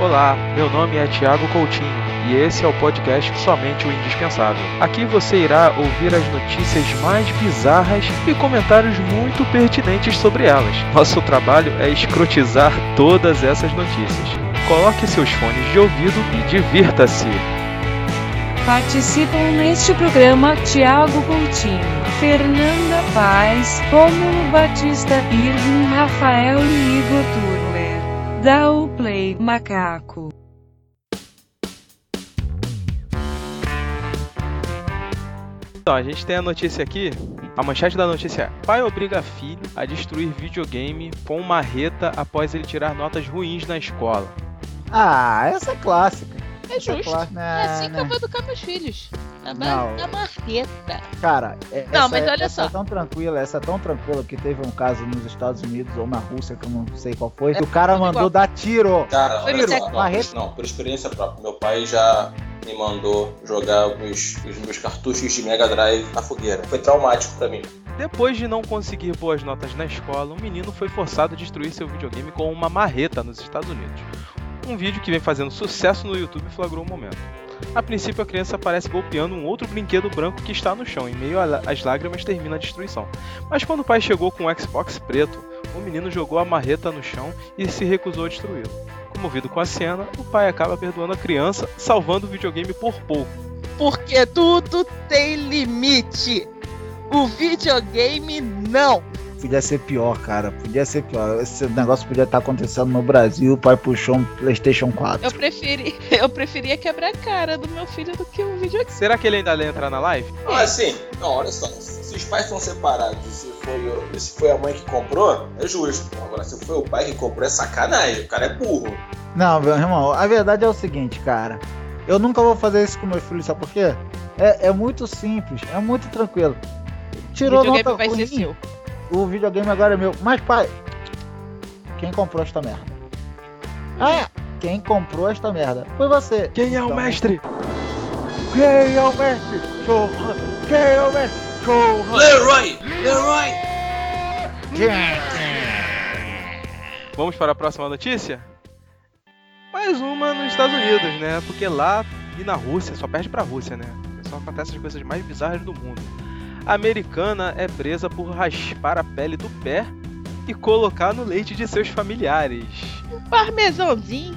Olá, meu nome é Tiago Coutinho e esse é o podcast Somente o Indispensável. Aqui você irá ouvir as notícias mais bizarras e comentários muito pertinentes sobre elas. Nosso trabalho é escrotizar todas essas notícias. Coloque seus fones de ouvido e divirta-se. Participam neste programa Tiago Coutinho, Fernanda Paz, Rômulo Batista, Irving Rafael e Igor Turler. Dá o play, macaco. Então, a gente tem a notícia aqui. A manchete da notícia é: Pai obriga filho a destruir videogame com marreta após ele tirar notas ruins na escola. Ah, essa é clássica. É justo. É Né, assim que né. eu vou educar meus filhos. Na, Não. ma na marreta. Cara, é- Não, essa, mas é- olha essa só. é tão tranquila, essa é tão tranquila que teve um caso nos Estados Unidos ou na Rússia, que eu não sei qual foi, que o cara mandou igual. dar tiro. Cara, Foi Tec- não, Marreta. por, não, por experiência própria. Meu pai já me mandou jogar os, os meus cartuchos de Mega Drive na fogueira. Foi traumático pra mim. Depois de não conseguir boas notas na escola, um menino foi forçado a destruir seu videogame com uma marreta nos Estados Unidos. Um vídeo que vem fazendo sucesso no YouTube flagrou o momento. A princípio, a criança aparece golpeando um outro brinquedo branco que está no chão. Em meio às lágrimas, termina a destruição. Mas quando o pai chegou com o Xbox preto, o menino jogou a marreta no chão e se recusou a destruí-lo. Comovido com a cena, o pai acaba perdoando a criança, salvando o videogame por pouco. Porque tudo tem limite. O videogame não. Podia ser pior, cara. Podia ser pior. Esse negócio podia estar acontecendo no Brasil, o pai puxou um Playstation 4. Eu preferi, eu preferia quebrar a cara do meu filho do que o videogame. Será que ele ainda vai entrar na live? Ah, assim, não, olha só. Se os pais estão separados e se foi, se foi a mãe que comprou, é justo. Agora, se foi o pai que comprou, é sacanagem. O cara é burro. Não, meu irmão, a verdade é o seguinte, cara. Eu nunca vou fazer isso com meu filho, sabe por quê? É, é muito simples, é muito tranquilo. Tirou nota vai ser ruim, seu. O videogame agora é meu. Mas, pai, quem comprou esta merda? Ah, quem comprou esta merda? Foi você. Quem é o Então, mestre? Quem é o mestre? Chorra. Quem é o mestre? Chorra. Leroy! Leroy! Vamos para a próxima notícia? Mais uma nos Estados Unidos, né? Porque lá e na Rússia, só perde pra Rússia, né? Só acontecem as coisas mais bizarras do mundo. A americana é presa por raspar a pele do pé e colocar no leite de seus familiares. Parmesãozinho.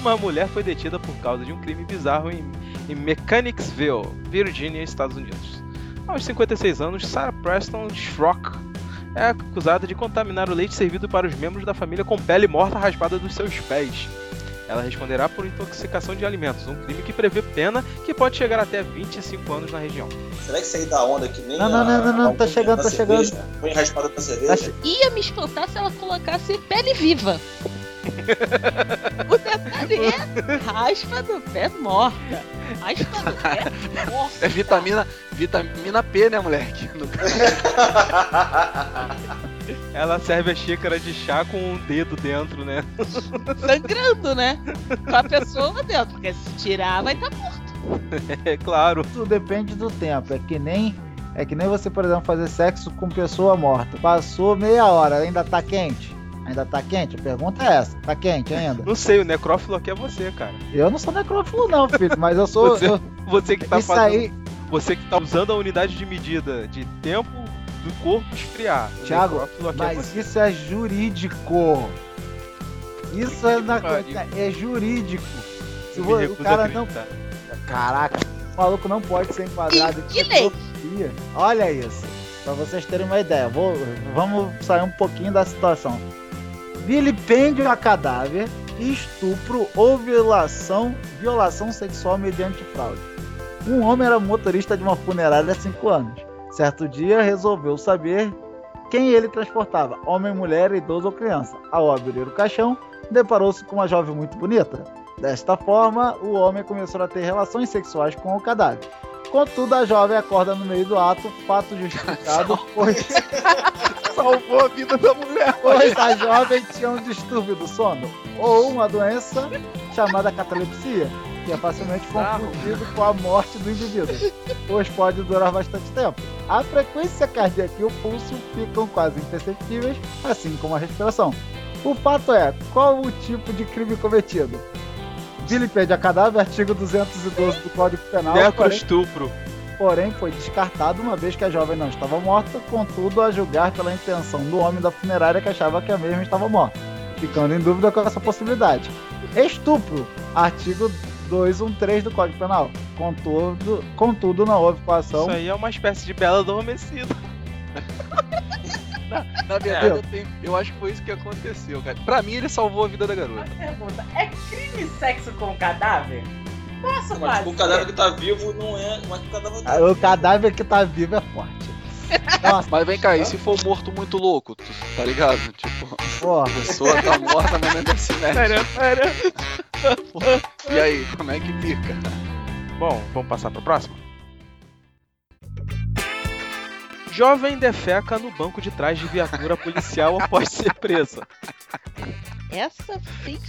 Uma mulher foi detida por causa de um crime bizarro em, em Mechanicsville, Virgínia, Estados Unidos. Aos 56 anos, Sarah Preston Schrock é acusada de contaminar o leite servido para os membros da família com pele morta raspada dos seus pés. Ela responderá por intoxicação de alimentos, um crime que prevê pena que pode chegar até 25 anos na região. Será que aí dá onda que nem Não, não, a- não, não, não, a tá chegando, da tá cerveja? Põe raspada da cerveja. Ia me espantar se ela colocasse pele viva. o detalhe é raspa do pé morta. Raspa do pé morta. É vitamina, vitamina P, né, moleque? Ela serve a xícara de chá com um dedo dentro, né? Sangrando, né? Com a pessoa dentro. Porque se tirar, vai estar morto. É claro. Tudo depende do tempo. É que nem. É que nem você, por exemplo, fazer sexo com pessoa morta. Passou meia hora, ainda tá quente? Ainda tá quente? A pergunta é essa. Tá quente ainda? Não sei, o necrófilo aqui é você, cara. Eu não sou necrófilo, não, filho, mas eu sou. Você- eu- Você que tá isso fazendo. aí, Você que tá usando a unidade de medida de tempo do corpo esfriar. O aqui é mas isso é jurídico. Isso é, na, é jurídico. Se o a cara não. Caraca, o maluco não pode ser enquadrado que em lei? Olha isso. Pra vocês terem uma ideia, vou, vamos sair um pouquinho da situação. Vilipêndio a cadáver, estupro ou violação, violação sexual mediante fraude. Um homem era motorista de uma funerária há 5 anos. Certo dia resolveu saber quem ele transportava, homem, mulher, idoso ou criança. Ao abrir o caixão, deparou-se com uma jovem muito bonita. Desta forma, o homem começou a ter relações sexuais com o cadáver. Contudo, a jovem acorda no meio do ato, fato justificado, pois, Salvou a vida da mulher. pois a jovem tinha um distúrbio do sono ou uma doença chamada catalepsia, que é facilmente confundido com a morte do indivíduo, pois pode durar bastante tempo. A frequência cardíaca e o pulso ficam quase imperceptíveis, assim como a respiração. O fato é, qual o tipo de crime cometido? Vilipêndio a cadáver, artigo 212 do Código Penal, porém, Necroestupro. porém foi descartado uma vez que a jovem não estava morta, contudo, a julgar pela intenção do homem da funerária que achava que a mesma estava morta, ficando em dúvida com essa possibilidade. Estupro, artigo 213 do Código Penal. Contudo, contudo não houve coação. Isso aí é uma espécie de bela adormecida. Na verdade, eu, tenho- eu acho que foi isso que aconteceu, cara. Pra mim, ele salvou a vida da garota. Pergunta: é crime sexo com cadáver? Posso Mas tipo, o fazer? cadáver que tá vivo não é. Mas o cadáver tá Ah, O cadáver que tá vivo é forte. Nossa, Mas vem cá, e se for morto muito louco, tá ligado? Tipo, porra. a pessoa tá morta, mas se mexe. Pera, pera. E aí, como é que fica? Bom, vamos passar pra próxima? Jovem defeca no banco de trás de viatura policial após ser presa. Essa fez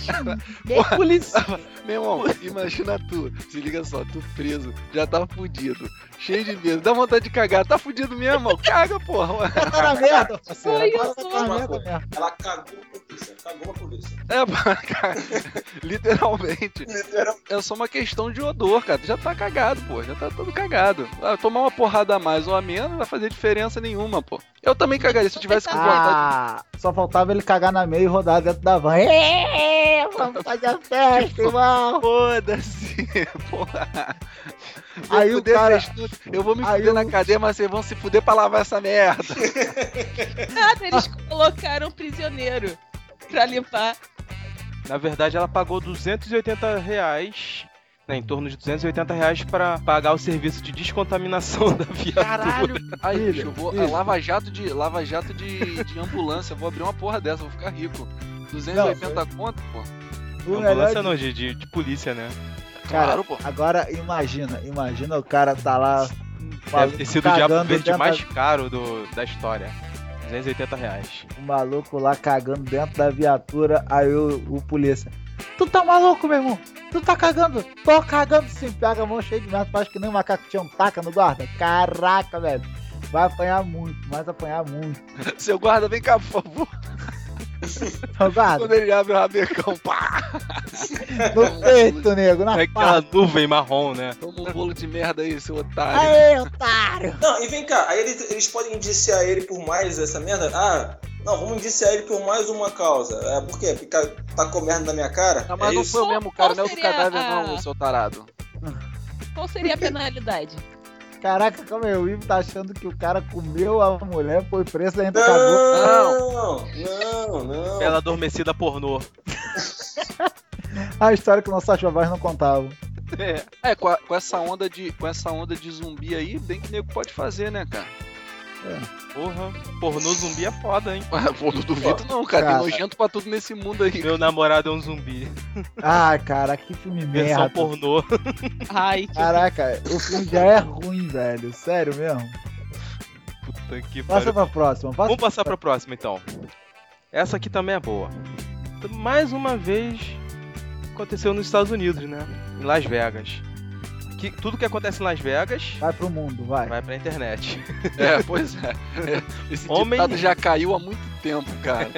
bem Policial. Meu irmão, imagina tu, se liga só, tu preso, já tá fudido, cheio de medo, dá vontade de cagar, tá fudido mesmo, irmão? Caga, porra. Tá na merda, parceiro. Foi Agora isso. tá na merda mesmo. Ela cagou polícia. Cagou a polícia. É, cara, literalmente. Literal. É só uma questão de odor, cara. Já tá cagado, pô. Já tá todo cagado. Ah, tomar uma porrada a mais ou a menos não vai fazer diferença nenhuma, pô. Eu também cagaria se eu tivesse com vontade. Ah, só faltava ele cagar na meia e rodar dentro da van. Ê, vamos fazer a festa, irmão. Foda-se, porra. Aí o cara-. Eu vou me fuder o- na cadeia, mas vocês vão se fuder pra lavar essa merda. nada. Eles colocaram um prisioneiro pra limpar. Na verdade, ela pagou 280 reais, né, em torno de 280 reais pra pagar o serviço de descontaminação da viatura. Caralho. Aí, bicho, eu vou. filho. Lava jato de. Lava jato de, de ambulância. Vou abrir uma porra dessa, vou ficar rico. 280 conto, pô. O Ambulância de- não, de, de, de polícia, né? Cara, Claro, pô. agora imagina, imagina o cara tá lá. Deve ter sido o diabo verde mais caro do, da história. 280 reais. O maluco lá cagando dentro da viatura, aí o, o polícia. Tu tá maluco, meu irmão? Tu tá cagando? Tô cagando sim, pega a mão cheia de merda, faz que nem um macaco tinha um taca no guarda. Caraca, velho. Vai apanhar muito, vai apanhar muito. Seu guarda, vem cá, por favor. Ô, guarda, Quando ele abre o rabecão, pá! No peito, nego, na É aquela nuvem marrom, né? Toma um bolo de merda aí, seu otário. Aê, otário! Não, e vem cá, aí eles, eles podem indiciar ele por mais essa merda? Ah, não, vamos indiciar ele por mais uma causa. É, por quê? Porque tá- tá com merda na minha cara? Ah, mas é não isso? foi o mesmo cara, Qual não é seria cadáver, a- não, seu tarado. Qual seria a penalidade? Caraca, calma aí, o Ivo tá achando que o cara comeu a mulher, foi preso e ainda cagou. Não, não, não. Bela adormecida pornô. A história que o nosso Voz não contava. É. É, com, a- com essa onda de, com essa onda de zumbi aí, bem que nego pode fazer, né, cara? Porra, pornô zumbi é foda, hein? Pô, não duvido não, cara. Cara. Tem nojento pra tudo nesse mundo aí. Meu namorado é um zumbi. Ai, cara, que filme Versão merda. pornô. Ai, que Caraca, o filme já é ruim, velho. Sério mesmo. Puta que Passa pariu. pra próxima. Passa Vamos passar pra próxima então. Essa aqui também é boa. Mais uma vez aconteceu nos Estados Unidos, né? Em Las Vegas. Que, tudo que acontece em Las Vegas Vai pro mundo, vai. vai pra internet. É, pois é. Esse Homem- ditado já caiu há muito tempo, cara.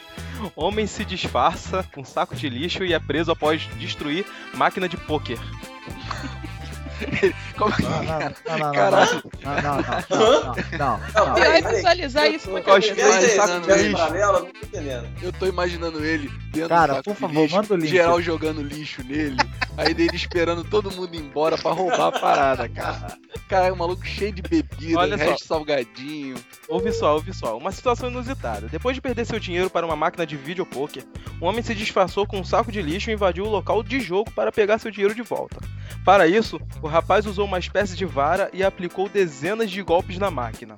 Homem se disfarça com saco de lixo e é preso após destruir máquina de pôquer. Como Não, não, não, não, não, Caralho. não, não, não, não, não, Não, não. Pior é peraí, peraí. visualizar isso Eu com tô a. Eu tô imaginando ele dentro Cara, por favor, manda o link. geral jogando lixo nele, aí dele esperando todo mundo ir embora pra roubar a parada, cara. Cara, o maluco cheio de bebida, Olha só. resto salgadinho. Ouve só, ouve só. Uma situação inusitada. Depois de perder seu dinheiro para uma máquina de videopoker, um homem se disfarçou com um saco de lixo e invadiu o local de jogo para pegar seu dinheiro de volta. Para isso, o rapaz usou uma espécie de vara e aplicou dezenas de golpes na máquina.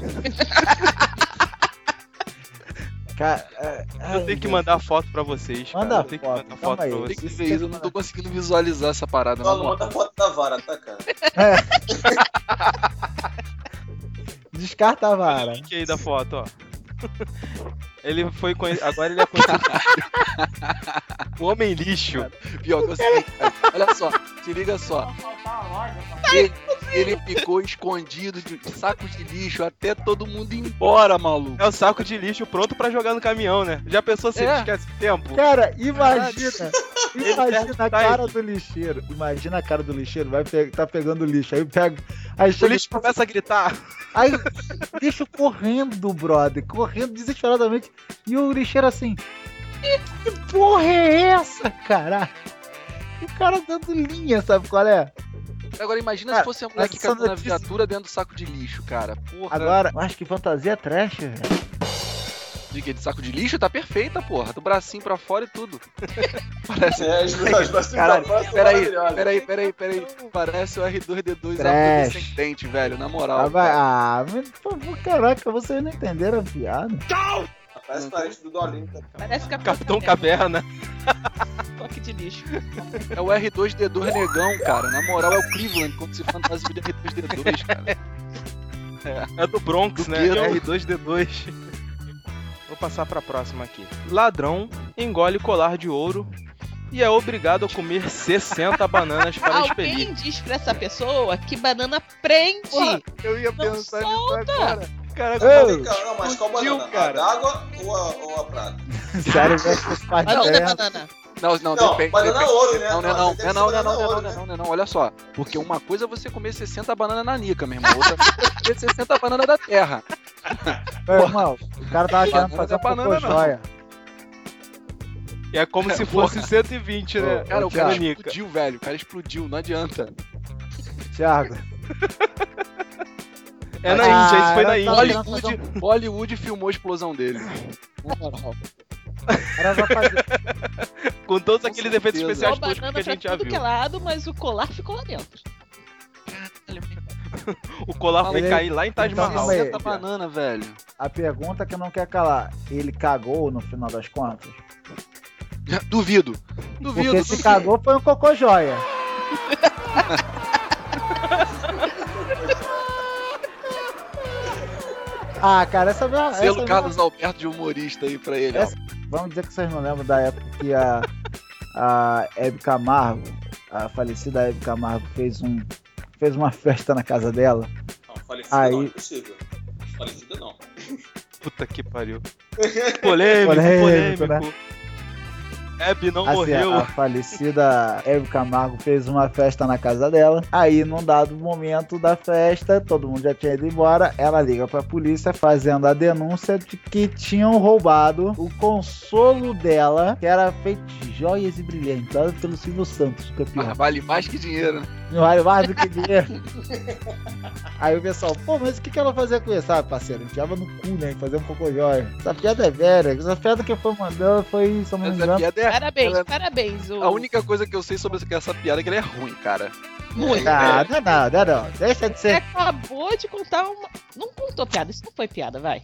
Cara, é, Eu ai, tenho que mandar foto pra vocês. cara. Manda Eu tenho que foto, mandar calma foto aí. pra Tem vocês. que Isso ver tem isso, eu que não tô conseguindo visualizar essa parada. Não, não manda a foto da vara, tá, cara? Descarta a vara. Link aí da foto, ó. Ele foi conhe... Agora ele é conhecido. o Homem Lixo. Pior que eu sei, cara. Olha só, se liga só. A loja, cara. Ele, Ele ficou escondido de sacos de lixo até todo mundo ir embora, maluco. É o saco de lixo pronto pra jogar no caminhão, né? Já pensou se É. ele esquece tempo? Cara, imagina. Ele Imagina pega- a cara do lixeiro. Imagina a cara do lixeiro. Vai pe tá pegando lixo. Aí pega. Aí O chega. lixo começa a gritar. Aí lixo correndo, brother. Correndo desesperadamente. E o lixeiro assim. Que porra é essa, caralho? E o cara dando linha, sabe qual é? Agora imagina Cara, se fosse a mulher que caiu na viatura dentro do saco de lixo, cara. Porra. Agora, eu acho que fantasia trash, velho. De que? De saco de lixo? Tá perfeita, porra. Do bracinho pra fora e tudo. Parece. É, as duas Caralho, são Peraí, peraí, peraí, peraí. Parece o R2D2 Trash. agudo sem dente, velho. Na Ah, moral. vai- cara. ah, por favor, caraca, vocês não entenderam a piada. Parece parente do Dolinho. tá? Parece Capitão, Capitão Caverna. Toque de lixo. É o R2D2 negão, cara. Na moral, é o Cleveland quando se fantasia de R2D2, cara. É do Bronx, Do né? Ghetto. R2D2. Vou passar pra próxima aqui. Ladrão engole colar de ouro e é obrigado a comer 60 bananas para expelir. Alguém diz pra essa pessoa que banana prende. Porra, Eu ia Não pensar nisso solta. agora. Caraca, Ô, Vem cá, Não, mas qual banana? cara. A d'água ou a, ou a prata? Sério, velho, esse Banana, partido banana. Não, não, Não, depende. banana depende. ouro, né? Não, não, Não, não, não, não, não, banana não, né? não, não, não, olha só. Porque uma coisa é você comer 60 bananas na nica, meu irmão. Outra coisa é comer 60 bananas da terra. Meu irmão, o cara tava querendo Banana fazer é banana, joia. É como se fosse 120, né? Cara, o cara Thiago. explodiu, velho. O cara explodiu, não adianta. Thiago. É na Ah, Índia, isso foi na Índia. Bollywood, Bollywood filmou a explosão dele. Na moral. Era pra fazer. Com todos aqueles efeitos certeza. especiais toscos banana que a pra gente já tudo que é viu. lado, mas o colar ficou lá dentro. O colar foi Ele- cair lá em Taj Então, Mahal. calma aí. 60 banana, velho. A pergunta que não quer calar: ele cagou no final das contas? Duvido. Duvido. Porque se cagou foi um cocô joia. ah, cara, essa minha. Selo essa Carlos Alberto de humorista aí pra ele, ó. Essa- Vamos dizer que vocês não lembram da época que a, a Hebe Camargo, a falecida Hebe Camargo, fez, um, fez uma festa na casa dela. Não, falecida Aí- não, impossível. Falecida não. Puta que pariu. Polêmico, Polêmico, polêmico. Hebe não Assim, morreu. a falecida Hebe Camargo fez uma festa na casa dela. Aí, num dado momento da festa, todo mundo já tinha ido embora. Ela liga pra polícia fazendo a denúncia de que tinham roubado o consolo dela, que era feito de joias e brilhantes, dado pelo Silvio Santos, campeão. Ah, vale mais que dinheiro. né? Não vale mais do que dinheiro. Aí o pessoal, pô, mas o que, que ela fazia com isso? Sabe, parceiro? Enfiava no cu, né? Fazer um cocô joia. Essa piada é velha. Essa piada que foi mandando foi, se eu não me Essa engano, piada é. Parabéns, ela- parabéns. O... A única coisa que eu sei sobre essa piada é que ela é ruim, cara. Muito. Ah, não é não, não é não. Deixa de Você ser. acabou de contar uma. Não contou piada, isso não foi piada, vai.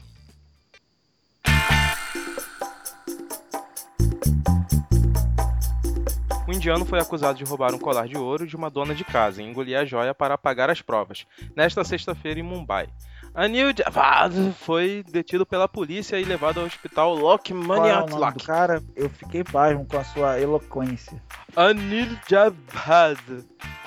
Indiano foi acusado de roubar um colar de ouro de uma dona de casa e engolir a joia para apagar as provas, nesta sexta-feira em Mumbai. Anil Javad foi detido pela polícia e levado ao hospital Qual é cara? Eu fiquei pasmo com a sua eloquência. Anil Javad.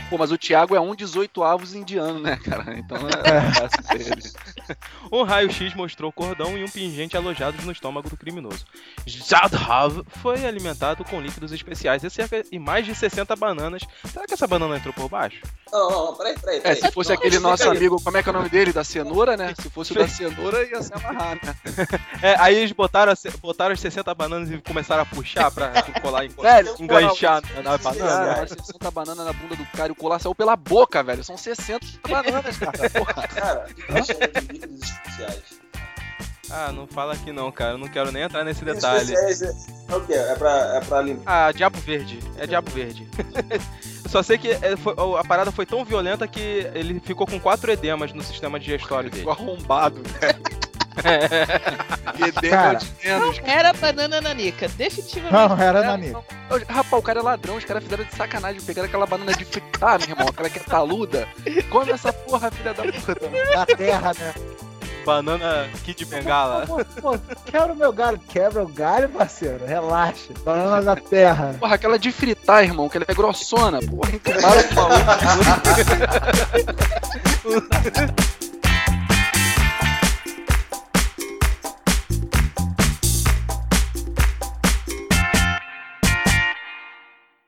Pô, mas o Thiago é um 18 avos indiano, né, cara? Então é fácil pra ele. Um raio-x mostrou cordão e um pingente alojados no estômago do criminoso. Jadhav foi alimentado com líquidos especiais e, cerca, e mais de 60 bananas. Será que essa banana entrou por baixo? Não, não, não, peraí, peraí. É, peraí. se fosse Não, aquele nosso amigo, como é que é o nome dele? Da cenoura, né? Se fosse o da cenoura, ia se amarrar, né? É, aí eles botaram, as- botaram as 60 bananas e começaram a puxar pra colar enganchar na banana. mas 60 bananas na bunda do cara e o colar saiu pela boca, velho. São 60 bananas, cara. Porra. Cara, de líquidos especiais? Ah, não fala aqui não, cara. Eu não quero nem entrar nesse detalhe. Especiais é, é o quê? É pra, é pra limpar. Ah, Diabo Verde. É Diabo Verde. Só sei que é, foi- a parada foi tão violenta que ele ficou com quatro edemas no sistema digestório dele. Ficou arrombado, velho. Cara. de menos. Era banana nanica, definitivamente. Não, era Nani. não. Ô, Rapaz, o cara é ladrão, os caras fizeram de sacanagem, pegaram aquela banana de fritar, meu irmão, aquela que é taluda. Come essa porra, filha da puta. Da terra, né? banana Kid Bengala. Pô, pô, quebra o meu galho. Quebra o galho, parceiro. Relaxa. Banana da terra. Porra, aquela de fritar, irmão, que ela é grossona. Porra, entubaram o maluco.